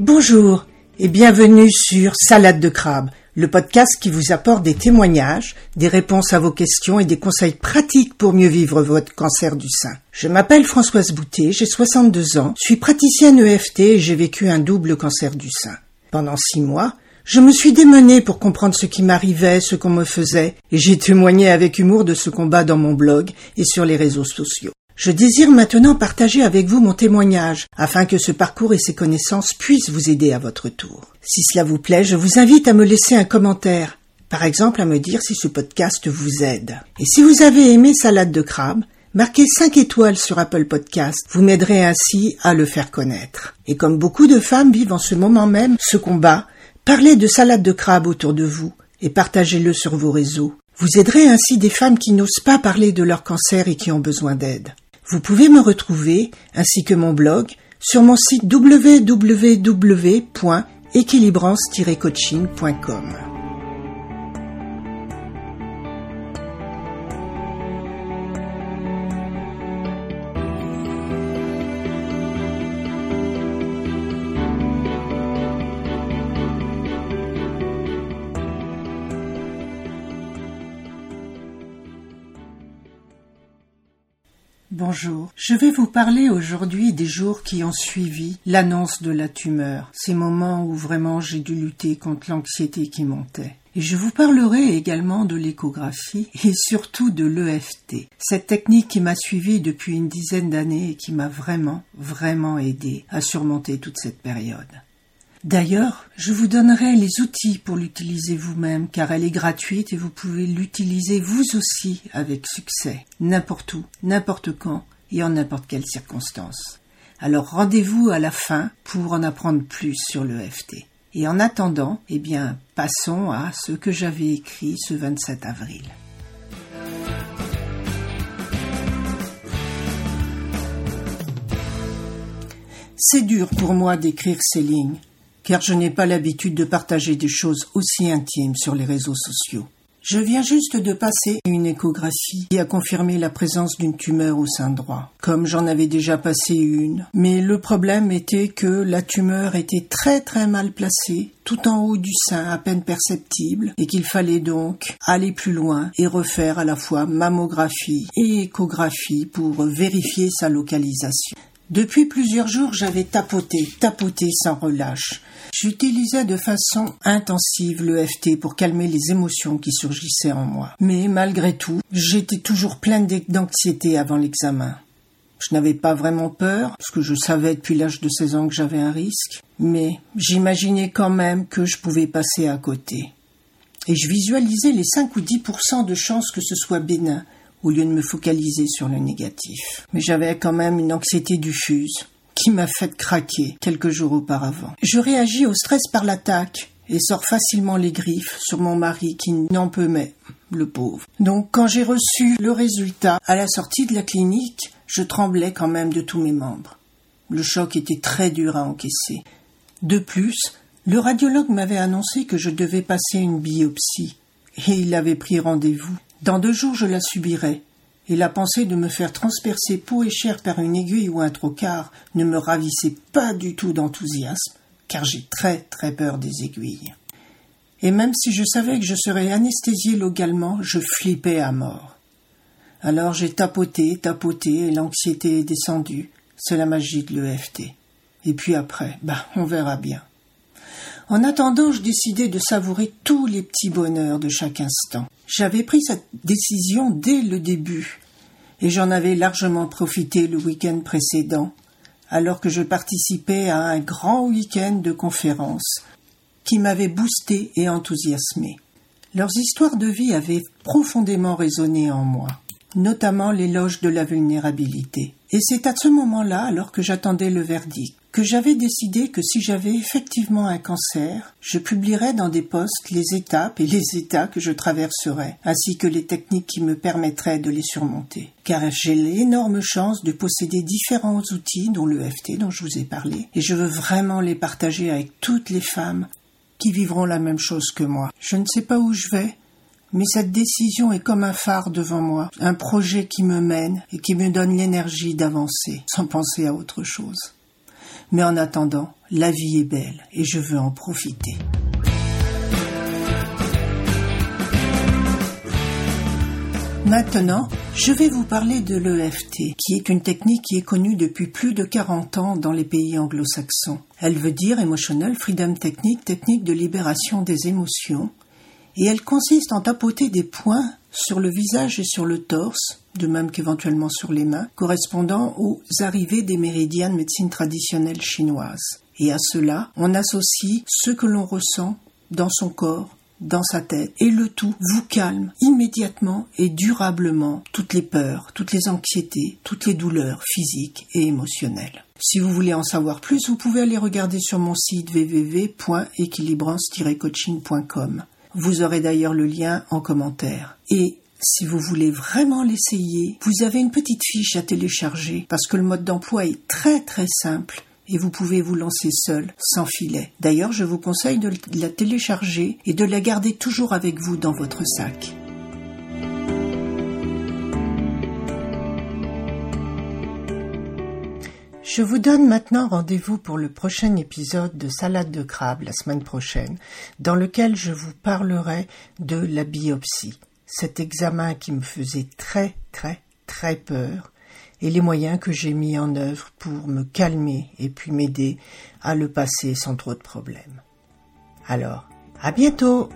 Bonjour et bienvenue sur Salade de crabe, le podcast qui vous apporte des témoignages, des réponses à vos questions et des conseils pratiques pour mieux vivre votre cancer du sein. Je m'appelle Françoise Boutet, j'ai 62 ans, suis praticienne EFT et j'ai vécu un double cancer du sein. Pendant six mois, je me suis démenée pour comprendre ce qui m'arrivait, ce qu'on me faisait, et j'ai témoigné avec humour de ce combat dans mon blog et sur les réseaux sociaux. Je désire maintenant partager avec vous mon témoignage, afin que ce parcours et ces connaissances puissent vous aider à votre tour. Si cela vous plaît, je vous invite à me laisser un commentaire, par exemple à me dire si ce podcast vous aide. Et si vous avez aimé Salade de crabe, marquez 5 étoiles sur Apple Podcast, vous m'aiderez ainsi à le faire connaître. Et comme beaucoup de femmes vivent en ce moment même ce combat, parlez de salade de crabe autour de vous et partagez-le sur vos réseaux. Vous aiderez ainsi des femmes qui n'osent pas parler de leur cancer et qui ont besoin d'aide. Vous pouvez me retrouver, ainsi que mon blog, sur mon site www.équilibrance-coaching.com. Bonjour. Je vais vous parler aujourd'hui des jours qui ont suivi l'annonce de la tumeur, ces moments où vraiment j'ai dû lutter contre l'anxiété qui montait. Et je vous parlerai également de l'échographie et surtout de l'EFT, cette technique qui m'a suivi depuis une dizaine d'années et qui m'a vraiment, vraiment aidé à surmonter toute cette période. D'ailleurs, je vous donnerai les outils pour l'utiliser vous-même car elle est gratuite et vous pouvez l'utiliser vous aussi avec succès, n'importe où, n'importe quand et en n'importe quelle circonstance. Alors rendez-vous à la fin pour en apprendre plus sur l'EFT. Et en attendant, eh bien, passons à ce que j'avais écrit ce 27 avril. C'est dur pour moi d'écrire ces lignes car je n'ai pas l'habitude de partager des choses aussi intimes sur les réseaux sociaux. Je viens juste de passer une échographie qui a confirmé la présence d'une tumeur au sein droit, comme j'en avais déjà passé une. Mais le problème était que la tumeur était très très mal placée, tout en haut du sein, à peine perceptible, et qu'il fallait donc aller plus loin et refaire à la fois mammographie et échographie pour vérifier sa localisation. Depuis plusieurs jours, j'avais tapoté, tapoté sans relâche. J'utilisais de façon intensive l'EFT pour calmer les émotions qui surgissaient en moi. Mais malgré tout, j'étais toujours pleine d'anxiété avant l'examen. Je n'avais pas vraiment peur, parce que je savais depuis l'âge de 16 ans que j'avais un risque, mais j'imaginais quand même que je pouvais passer à côté. Et je visualisais les 5 ou 10% de chances que ce soit bénin, au lieu de me focaliser sur le négatif. Mais j'avais quand même une anxiété diffuse qui m'a fait craquer quelques jours auparavant. Je réagis au stress par l'attaque et sors facilement les griffes sur mon mari qui n'en peut mais, le pauvre. Donc quand j'ai reçu le résultat à la sortie de la clinique, je tremblais quand même de tous mes membres. Le choc était très dur à encaisser. De plus, le radiologue m'avait annoncé que je devais passer une biopsie, et il avait pris rendez-vous. Dans deux jours je la subirais, et la pensée de me faire transpercer peau et chair par une aiguille ou un trocard ne me ravissait pas du tout d'enthousiasme, car j'ai très très peur des aiguilles. Et même si je savais que je serais anesthésié localement, je flippais à mort. Alors j'ai tapoté, tapoté, et l'anxiété est descendue. C'est la magie de l'EFT. Et puis après, bah, on verra bien. En attendant, je décidai de savourer tous les petits bonheurs de chaque instant. J'avais pris cette décision dès le début, et j'en avais largement profité le week-end précédent, alors que je participais à un grand week-end de conférences qui m'avait boosté et enthousiasmé. Leurs histoires de vie avaient profondément résonné en moi, notamment l'éloge de la vulnérabilité. Et c'est à ce moment-là, alors que j'attendais le verdict, que j'avais décidé que si j'avais effectivement un cancer, je publierais dans des posts les étapes et les états que je traverserais, ainsi que les techniques qui me permettraient de les surmonter. Car j'ai l'énorme chance de posséder différents outils, dont le FT dont je vous ai parlé, et je veux vraiment les partager avec toutes les femmes qui vivront la même chose que moi. Je ne sais pas où je vais, mais cette décision est comme un phare devant moi, un projet qui me mène et qui me donne l'énergie d'avancer, sans penser à autre chose. Mais en attendant, la vie est belle et je veux en profiter. Maintenant, je vais vous parler de l'EFT, qui est une technique qui est connue depuis plus de 40 ans dans les pays anglo-saxons. Elle veut dire Emotional Freedom Technique, technique de libération des émotions, et elle consiste en tapoter des points sur le visage et sur le torse, de même qu'éventuellement sur les mains, correspondant aux arrivées des méridiens de médecine traditionnelle chinoise. Et à cela, on associe ce que l'on ressent dans son corps, dans sa tête, et le tout vous calme immédiatement et durablement toutes les peurs, toutes les anxiétés, toutes les douleurs physiques et émotionnelles. Si vous voulez en savoir plus, vous pouvez aller regarder sur mon site www.équilibrance-coaching.com. Vous aurez d'ailleurs le lien en commentaire. Et si vous voulez vraiment l'essayer, vous avez une petite fiche à télécharger parce que le mode d'emploi est très très simple et vous pouvez vous lancer seul, sans filet. D'ailleurs, je vous conseille de la télécharger et de la garder toujours avec vous dans votre sac. Je vous donne maintenant rendez-vous pour le prochain épisode de Salade de crabe la semaine prochaine, dans lequel je vous parlerai de la biopsie, cet examen qui me faisait très très très peur, et les moyens que j'ai mis en œuvre pour me calmer et puis m'aider à le passer sans trop de problèmes. Alors, à bientôt!